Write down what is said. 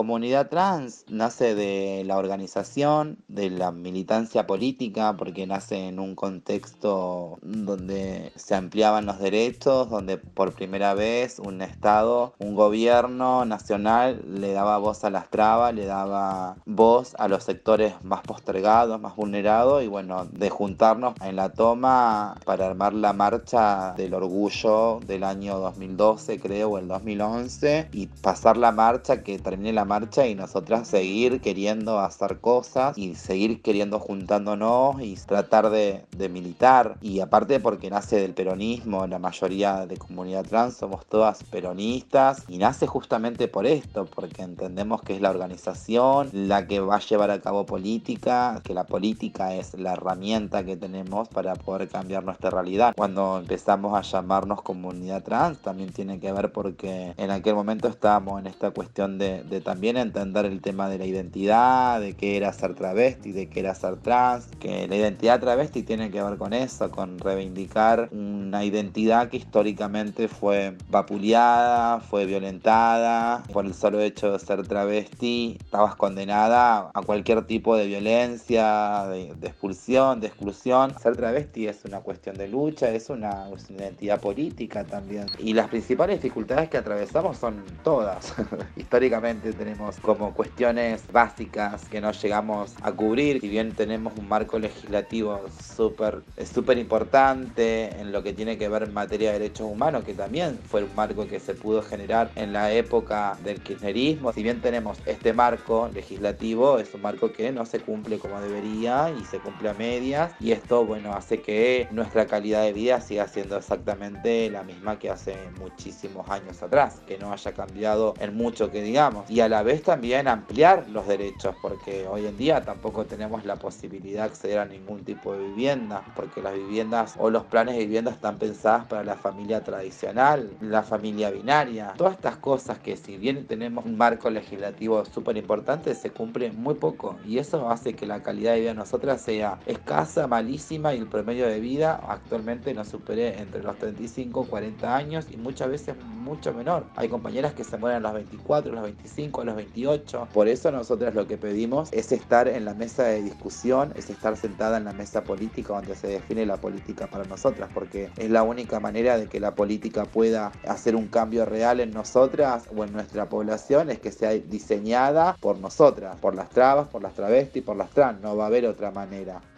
comunidad trans nace de la organización, de la militancia política, porque nace en un contexto donde se ampliaban los derechos, donde por primera vez un Estado, un gobierno nacional le daba voz a las trabas, le daba voz a los sectores más postergados, más vulnerados, y bueno, de juntarnos en la toma para armar la marcha del orgullo del año 2012, creo, o el 2011, y pasar la marcha, que termine la marcha y nosotras seguir queriendo hacer cosas y seguir queriendo juntándonos y tratar de, de militar. Y aparte porque nace del peronismo, la mayoría de comunidad trans somos todas peronistas y nace justamente por esto, porque entendemos que es la organización la que va a llevar a cabo política, que la política es la herramienta que tenemos para poder cambiar nuestra realidad. Cuando empezamos a llamarnos comunidad trans también tiene que ver porque en aquel momento estábamos en esta cuestión de, de también entender el tema de la identidad, de qué era ser travesti, de qué era ser trans, que la identidad travesti tiene que ver con eso, con reivindicar una identidad que históricamente fue vapuleada, fue violentada por el solo hecho de ser travesti, estabas condenada a cualquier tipo de violencia, de, de expulsión, de exclusión. Ser travesti es una cuestión de lucha, es una, es una identidad política también. Y las principales dificultades que atravesamos son todas. Históricamente tenemos como cuestiones básicas que no llegamos a cubrir, si bien tenemos un marco legislativo súper súper importante en lo que tiene que ver en materia de derechos humanos, que también fue un marco que se pudo generar en la época del kirchnerismo. Si bien tenemos este marco legislativo, es un marco que no se cumple como debería y se cumple a medias y esto, bueno, hace que nuestra calidad de vida siga siendo exactamente la misma que hace muchísimos años atrás, que no haya cambiado en mucho que digamos. Y a la vez también ampliar los derechos, porque hoy en día tampoco tenemos la posibilidad de acceder a ningún tipo de vivienda, porque las viviendas o los planes de vivienda están pensadas para la familia tradicional, la familia binaria. Todas estas cosas que si bien tenemos un marco legislativo súper importante, se cumple muy poco. Y eso hace que la calidad de vida de nosotras sea escasa, malísima y el promedio de vida actualmente nos supere entre los 35 40 años y muchas veces mucho menor. Hay compañeras que se mueren a los 24, a los 25, a los 28. Por eso nosotras lo que pedimos es estar en la mesa de discusión, es estar sentada en la mesa política donde se define la política para nosotras, porque es la única manera de que la política pueda hacer un cambio real en nosotras o en nuestra población, es que sea diseñada por nosotras, por las trabas, por las travestis, por las trans, no va a haber otra manera.